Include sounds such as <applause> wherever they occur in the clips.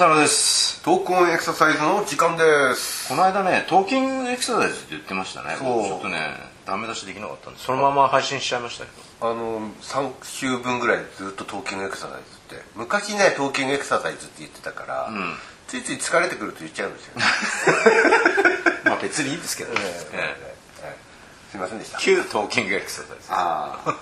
ズです浅野です。トークオンエクササイズの時間です。この間ねトーキングエクササイズって言ってましたね。そう。ちょっとねダメ出しできなかったんでそのまま配信しちゃいましたけど。あの3週分ぐらいずっとトーキングエクササイズって。昔ねトーキングエクササイズって言ってたから、ん。ついつい疲れてくると言っちゃうんですよ。ね、<laughs> まあ別にいいですけどね、ええ。ええ。すいませんでした。旧トーキングエクササイズ。ああ。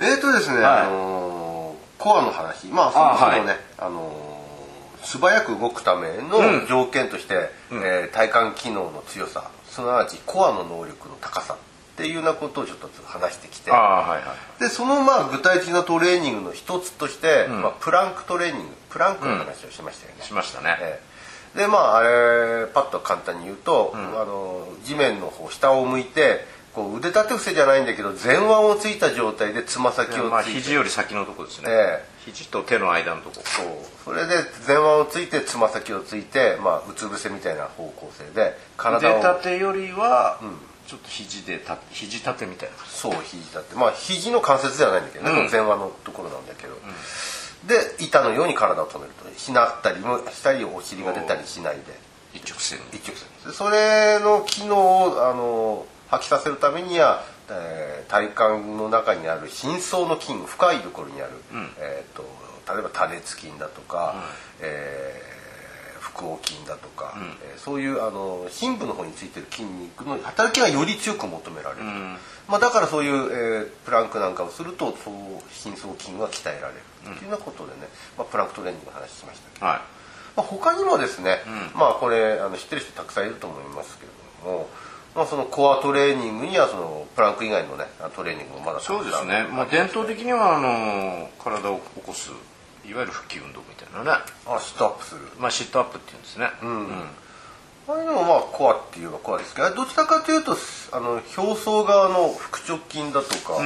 <laughs> えーとですね、はい。あのーコアの話。まあそもそもねあ、のー素早く動くための条件として、えー体幹機能の強さすなわちコアの能力の高さっていうようなことをちょっと話してきて。はいはい。でそのまあ具体的なトレーニングの一つとして、まあ、プランクトレーニングプランクの話をしましたよね。しましたね、ええでまああれパッと簡単に言うと、あの地面の方下を向いてこう腕立て伏せじゃないんだけど前腕をついた状態でつま先をついて、まあ肘より先のとこですね、え肘と手の間のとこ。そう。それで前腕をついてつま先をついて、まあ、うつ伏せみたいな方向性で体腕を立てよりは、ちょっと肘でた肘立てみたいな。そう肘立て。まあ肘の関節ではないんだけどね、うん。前腕のところなんだけど、で板のように体を止めるとしなったりもしたりお尻が出たりしないで。一直線に。一直線。それの機能をあの発揮させるためには、えー体幹の中にある深層の筋深いところにある、えー、と例えば多裂筋だとか、えー腹横筋だとか、えーそういうあの深部の方についてる筋肉の働きがより強く求められる、ん。まあ、だからそういう、えープランクなんかをするとそう深層筋が鍛えられるっていうようなことでね、まあ、プランクトレーニングの話しましたけど。はい。まあ、他にもですね、まあこれあの知ってる人たくさんいると思いますけれども、まあ、そのコアトレーニングにはそのプランク以外のねトレーニングもまだそうですね、まあ、伝統的にはあの体を起こすいわゆる腹筋運動みたいなね、あシットアップする。まあ、シットアップっていうんですね、うん。あれでもまあコアっていうのはコアですけどどちらかというとあの表層側の腹直筋だとか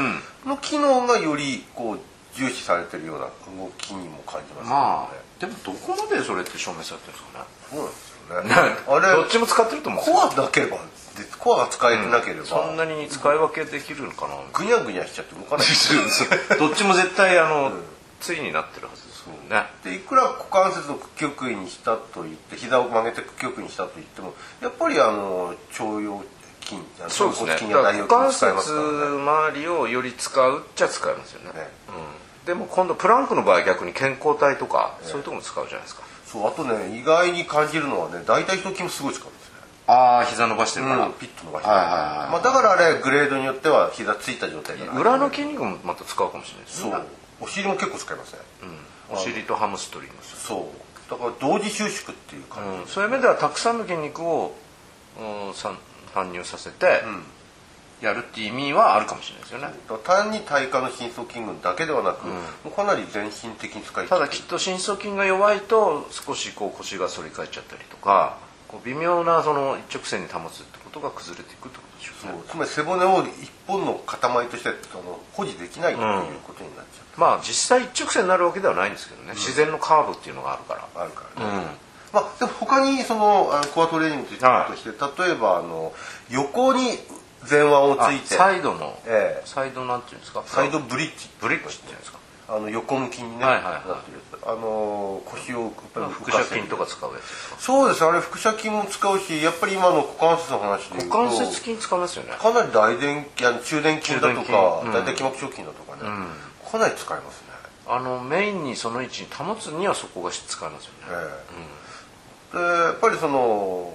の機能がよりこう重視されてるような動きにも感じますまあでもどこまでそれって証明されてるんですかね。そうなんですよね。あれどっちも使ってると思う。コアなければでコアが使えてなければ、そんなに使い分けできるのかな、ぐにゃぐにゃしちゃって動かない。ですよどっちも絶対あの、ついになってるはずですもんね。でいくら股関節の屈曲位にしたと言って膝を曲げて屈曲位にしたと言ってもやっぱりあの腸腰筋そうですね。股関節周りをより使うっちゃ使いますよね。ねうん、でも今度プランクの場合は逆に健康体とか、そういうところも使うじゃないですかそうあとね意外に感じるのはね大腿四頭筋もすごい使うんですね。ああ膝伸ばしてるから、うんピッと伸ばしてはいはいはいまあ、だからあれグレードによっては膝ついた状態から裏の筋肉もまた使うかもしれないですね。そう。お尻も結構使いますね、お尻とハムストリングス、そう。だから同時収縮っていう感じ、うん、そういう意味ではたくさんの筋肉を、うん、さん搬入させてやるっていう意味はあるかもしれないですよね。単に体幹の深層筋群だけではなく、もうかなり全身的に使いただきっと深層筋が弱いと少しこう腰が反り返っちゃったりとかこう微妙なその一直線に保つってことが崩れていくってことでしょうね。つまり背骨を一本の塊としてその保持できないということになっちゃう、まあ実際一直線になるわけではないんですけどね、自然のカーブっていうのがあるから。あるからね、まあ、でも他にそのコアトレーニングとして,、はい。として例えばあの横に前腕をつあいて。サイドの、ええ。サイドなんていうんですか？サイドブリッジ。ブリッジ。っていうんですか？あの横向きにね、はいはいはい。なってあの腰をやっぱり腹斜筋とか使うやつそうです。あれ腹斜筋も使うしやっぱり今の股関節の話でいう股と関節筋使いますよね。かなり大臀筋あの中殿筋だとか大腿筋膜張筋だとかね、かなり使いますね。あのメインにその位置に保つにはそこが使えますよね、でやっぱりその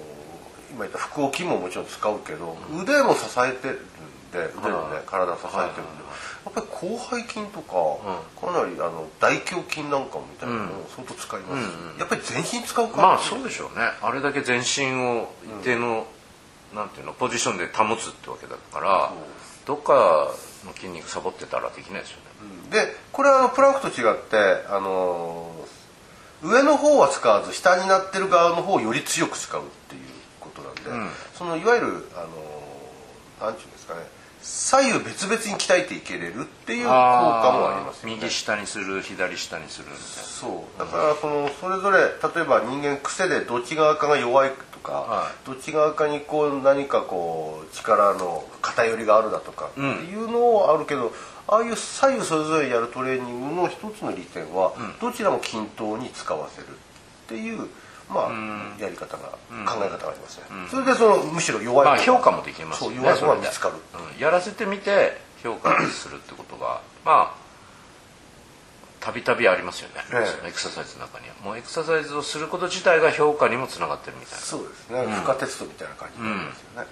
今言った腹横筋ももちろん使うけど、腕も支えてるんで腕のね、体を支えてるんで、やっぱり広背筋とか、かなりあの大胸筋なんかもみたいなのを相当使います。し、やっぱり全身使うから、まあそうでしょうね。あれだけ全身を一定の、なんていうのポジションで保つってわけだから、どっかの筋肉サボってたらできないですよね、でこれはプランクと違ってあの上の方は使わず下になってる側の方をより強く使うっていうことなん。で、そのいわゆるあのなんていうんですかね左右別々に鍛えていけれるっていう効果もありますよね。右下にする左下にするみたいな。そう。だからそのそれぞれ例えば人間癖でどっち側かが弱いとか、はどっち側かにこう何かこう力の偏りがあるだとかっていうのはあるけど、ああいう左右それぞれやるトレーニングの一つの利点は、どちらも均等に使わせるっていうまあ、やり方が、考え方がありますね、それでそのむしろ弱い、まあ、評価もできますよね弱いのが見つかる、うん、やらせてみて評価するってことがまあたびたびありますよね、ええ、エクササイズの中には。もうエクササイズをすること自体が評価にもつながってるみたいな。そうですね、負荷テストみたいな感じになりますよね、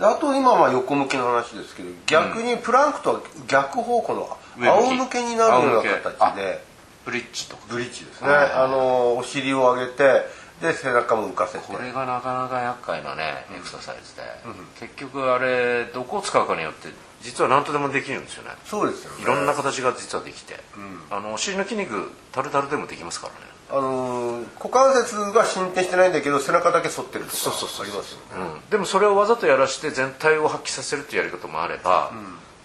うん、あと今は横向きの話ですけど逆にプランクとは逆方向の仰向けになるような形で。ブリッジとか。ブリッジですね、あのお尻を上げてで背中も浮かせて。これがなかなか厄介なねエクササイズで、うん、結局あれどこを使うかによって実は何とでもできるんですよね。そうですよね。いろんな形が実はできて、うん、あのお尻の筋肉タルタルでもできますからね。あのー、股関節が進展してないんだけど背中だけ反ってるとかそうそうそうありますよね、うん、でもそれをわざとやらして全体を発揮させるっていうやり方もあれば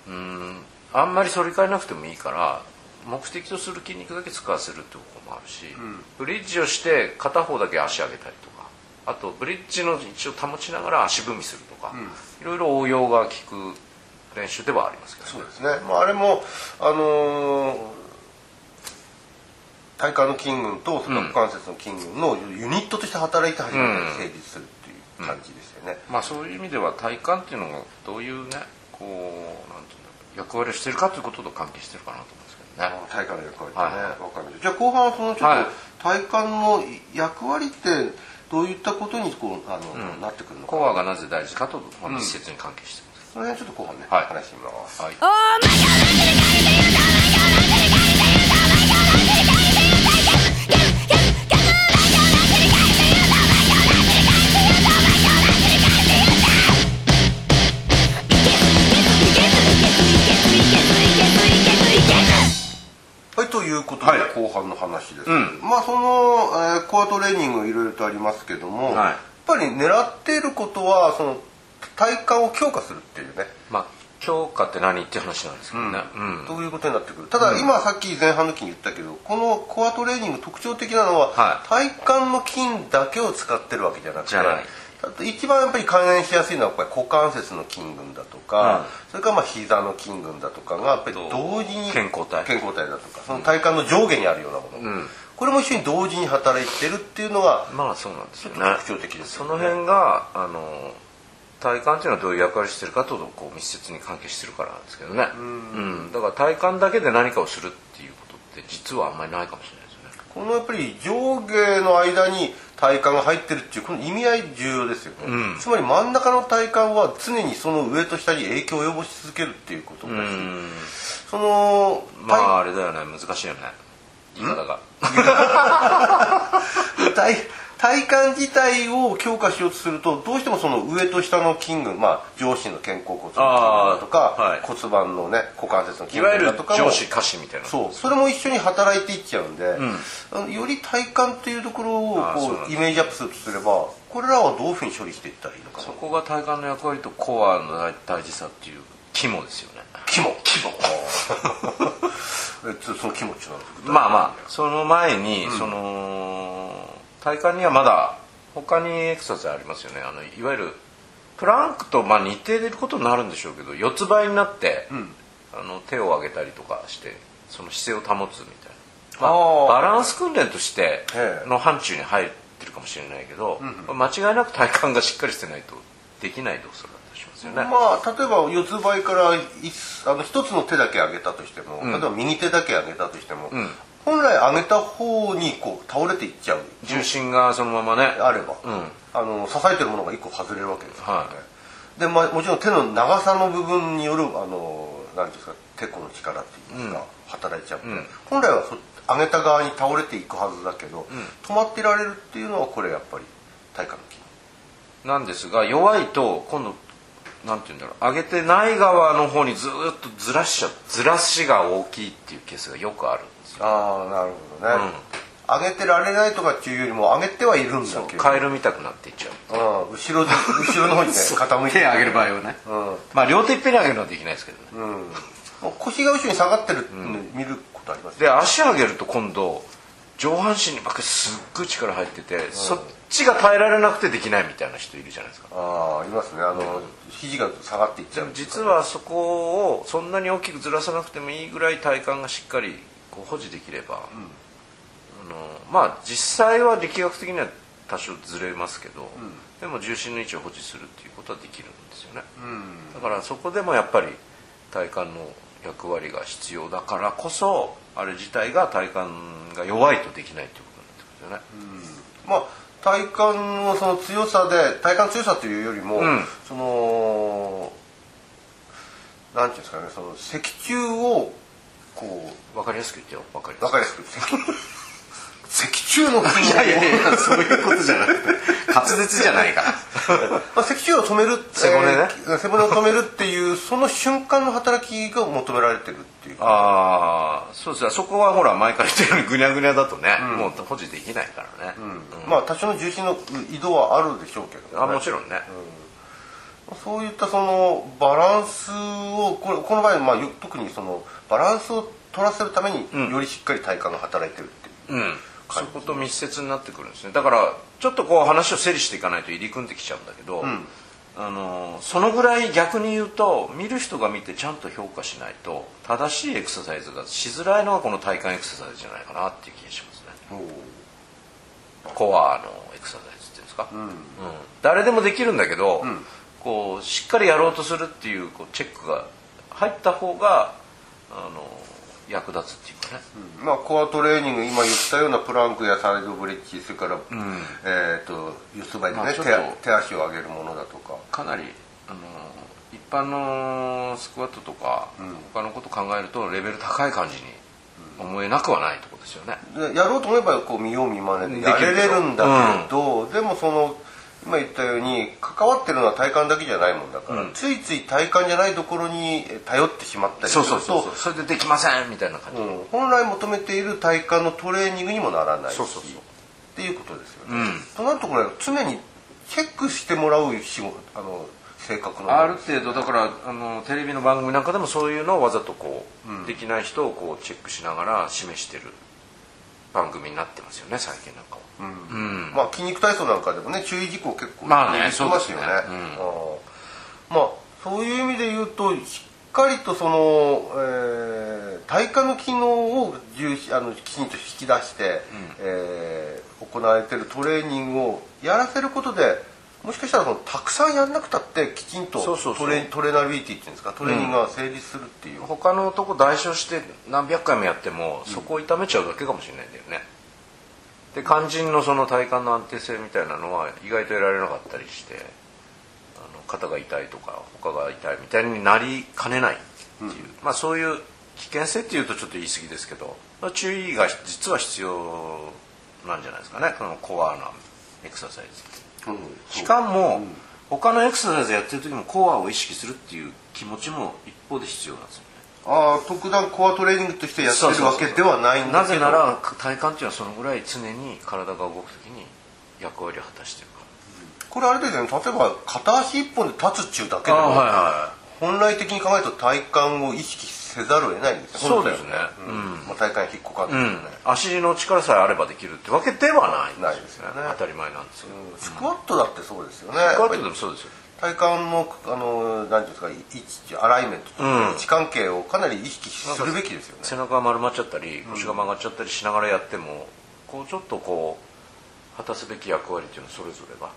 うん。あんまり反り替えなくてもいいから目的とする筋肉だけ使わせるってこともあるし、うん、ブリッジをして片方だけ足上げたりとかあとブリッジの位置を保ちながら足踏みするとか、うん、いろいろ応用が効く練習ではありますけど、ね、そうですね、まあ、あれもあのー、体幹の筋群と股関節の筋群のユニットとして働いて初めて成立するっていう感じですよね、まあ、そういう意味では体幹っていうのがどういうねこうなんていうんだろう役割をしてるかということと関係してるかなと思うんですけどね。体幹の役割ってね、はい、かりましたじゃあ後半はそのちょっと体幹の役割ってどういったことにこうあの、うん、なってくるのか。コアがなぜ大事かと密接に関係して。ますその辺ちょっと後半ね、はい、話してみます。はい。はい、ということで、はい、後半の話です、うん、まあその、えー、コアトレーニングいろいろとありますけども、はい、やっぱり狙っていることはその体幹を強化するっていうね、まあ、強化って何って話なんですけどね、うん。うん、ということになってくる？ただ、今さっき前半の時に言ったけどこのコアトレーニング特徴的なのは、はい、体幹の筋だけを使ってるわけじゃなくて一番やっぱり関連しやすいのはやっぱり股関節の筋群だとか、うん、それからまあ膝の筋群だとかがやっぱり同時に健康体。健康体だとかその体幹の上下にあるようなもの、うん、これも一緒に同時に働いてるっていうのがまあそうなんですよね。特徴的です、ね、その辺があの体幹っていうのはどういう役割してるかとこう密接に関係してるからなんですけどね、うん、だから体幹だけで何かをするっていうことって実はあんまりないかもしれないですよね。このやっぱり上下の間に体幹が入ってるっていうこの意味合い重要ですよね、うん、つまり真ん中の体幹は常にその上と下に影響を及ぼし続けるっていうことだし、そのまああれだよね。難しいよね。言い方が <laughs> 体幹自体を強化しようとするとどうしてもその上と下の筋群、まあ、上肢の肩甲骨の筋群だとか、はい、骨盤のね股関節の筋群だとか上肢下肢みたいな。そうそれも一緒に働いていっちゃうんで、うん、より体幹っていうところをこうイメージアップするとすればこれらはどういうふうに処理していったらいいのかそこが体幹の役割とコアの大事さっていう肝ですよね。肝肝。<laughs> その肝っていうのはまあまあその前に、うん、その体幹にはまだ他にエクササイズありますよね。あのいわゆるプランクとまあ似ていることになるんでしょうけど四つ倍になって、うん、あの手を上げたりとかしてその姿勢を保つみたいな、まあ、バランス訓練としての範疇に入ってるかもしれないけど、うん、間違いなく体幹がしっかりしてないとできない動作だったりしますよね。まあ例えば四つ倍からあの一つの手だけ上げたとしても、うん、例えば右手だけ上げたとしても、本来上げた方にこう倒れていっちゃう重心がそのままね。あれば、うん、あの支えてるものが1個外れるわけですからね、はい、で、まあ、もちろん手の長さの部分によるあの何ですかてこの力っていうのが働いちゃう、うん、本来は上げた側に倒れていくはずだけど、うん、止まってられるっていうのはこれやっぱり体幹の筋なんですが弱いと今度なんて言うんだろう上げてない側の方にずっとずらしちゃずらしが大きいっていうケースがよくあるああなるほどね、うん、上げてられないとかっていうよりも上げてはいるんだけど。カエル見たくなっていっちゃう、うん、後ろ後ろの方にね <laughs> 傾いて。手上げる場合はね、うん、まあ両手いっぺんに上げるのはできないですけどね、うん、腰が後ろに下がってる、うん、見ることあります、ね、で足上げると今度上半身にばっかりすっごい力入ってて、そっちが耐えられなくてできないみたいな人いるじゃないですか。ああいますね。あの、肘が下がっていっちゃう。実はそこをそんなに大きくずらさなくてもいいぐらい体幹がしっかりこう保持できれば、あのまあ実際は力学的には多少ずれますけど、でも重心の位置を保持するっていうことはできるんですよね、だからそこでもやっぱり体幹の役割が必要だからこそあれ自体が体幹が弱いとできないっていうことになってくるんですよね、まあ体幹のその強さで体幹強さというよりも、ん。そのなんていうんですかねその脊柱をこうわかりやすく言ってよ。わかりやわかりやすく。<laughs> 脊柱のいやいやいやそういうことじゃなくて滑舌じゃないから。まあ、脊柱を止める背骨ね。えー背骨を止めるっていうその瞬間の働きが求められてるっていう。ああそうですね。そこはほら前から言ってるようにぐにゃぐにゃだとね、もう保持できないからね、まあ多少の重心の移動はあるでしょうけど、ね、あもちろんね、そういったそのバランスをこれこの場合、まあ、よ特にそのバランスを取らせるためによりしっかり体幹が働いてるっていう、うんそこと密接になってくるんですね。だからちょっとこう話を整理していかないと入り組んできちゃうんだけど、あのそのぐらい逆に言うと見る人が見てちゃんと評価しないと正しいエクササイズがしづらいのがこの体幹エクササイズじゃないかなっていう気がしますね。コアのエクササイズっていうんですか、うん。誰でもできるんだけど、こうしっかりやろうとするっていうこうチェックが入った方があの役立つっていうかね、まあ、コアトレーニング今言ったようなプランクやサイドブレッジそれから、えー、と四つ倍でね、まあ手手足を上げるものだとか。かなりあの一般のスクワットとか、他のこと考えるとレベル高い感じに思えなくはないところですよね、でやろうと思えばこう見よう見まねでやれれるんだけど、でもその今言ったように関わってるのは体幹だけじゃないもんだから、ついつい体幹じゃないところにえ頼ってしまったりするとそうそうそう。そうそれでできませんみたいな感じ、うん。本来求めている体幹のトレーニングにもならないしそうそうそう。っていうことですよね。となるとこれ常にチェックしてもらう仕事あの性格のある程度だからあのテレビの番組なんかでもそういうのをわざとこう、できない人をこうチェックしながら示してる番組になってますよね最近なんかは、まあ筋肉体操なんかでもね注意事項結構まあね。そうですね。あーまあそういう意味で言うとしっかりとその、えー体幹の機能を重視あのきちんと引き出して、えー行われてるトレーニングをやらせることでもしかしたらそのたくさんやんなくたってきちんとそうそうそう。トレトレーナビリティっていうんですか？トレーニングが成立するっていう、他のとこ代償して何百回もやってもそこを痛めちゃうだけかもしれないんだよね、で肝心のその体幹の安定性みたいなのは意外と得られなかったりしてあの肩が痛いとか他が痛いみたいになりかねないっていう、まあそういう危険性っていうとちょっと言い過ぎですけど、まあ注意が実は必要なんじゃないですかね。このコアなエクササイズ。うんしかも、他のエクササイズやってる時もコアを意識するっていう気持ちも一方で必要なんですよね。ああ特段コアトレーニングとしてやってるわけではないんだなぜなら体幹っていうのはそのぐらい常に体が動く時に役割を果たしてるかこれあれですよね。例えば片足一本で立つっちゅうだけでらも、は本来的に考えると体幹を意識せざるを得ないんですよ。そうですね。うん。まあ、体幹引っこかんでい、うん。足の力さえあればできるってわけではない。ないですよね。当たり前なんですよ、スクワットだってそうですよね。スクワットでもそうですよ。体幹のあの何ていうんですか位置アライメントとか、うん。位置関係をかなり意識するべきですよね。背中が丸まっちゃったり腰が曲がっちゃったりしながらやっても、こうちょっとこう果たすべき役割っていうのはそれぞれが、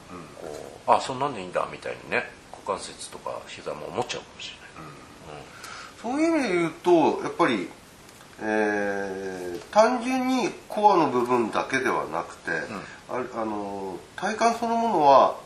こうあそんなんでいいんだみたいにね股関節とか膝も思っちゃうかもしれない、そういう意味で言うとやっぱり、えー単純にコアの部分だけではなくて、ああの体幹そのものは、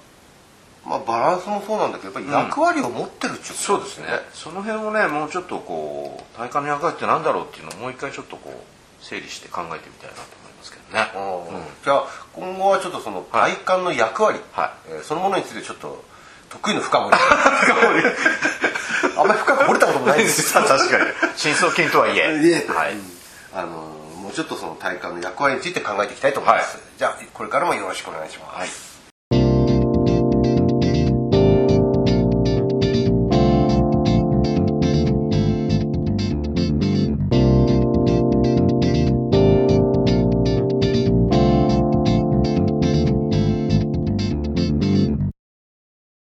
まあ、バランスもそうなんだけどやっぱり役割を持ってるっていうこと。そうですね。その辺をねもうちょっとこう体幹の役割って何だろうっていうのをもう一回ちょっとこう整理して考えてみたいなと思いますけどね、うんじゃあ今後はちょっとその体幹の役割、はえーそのものについてちょっと得意の深掘り深掘りあんまり深く掘れたこともないんですよ確かに。深層筋とはいえ。<laughs> いえ。はい、あのもうちょっとその体幹の役割について考えていきたいと思います、じゃあこれからもよろしくお願いします、はい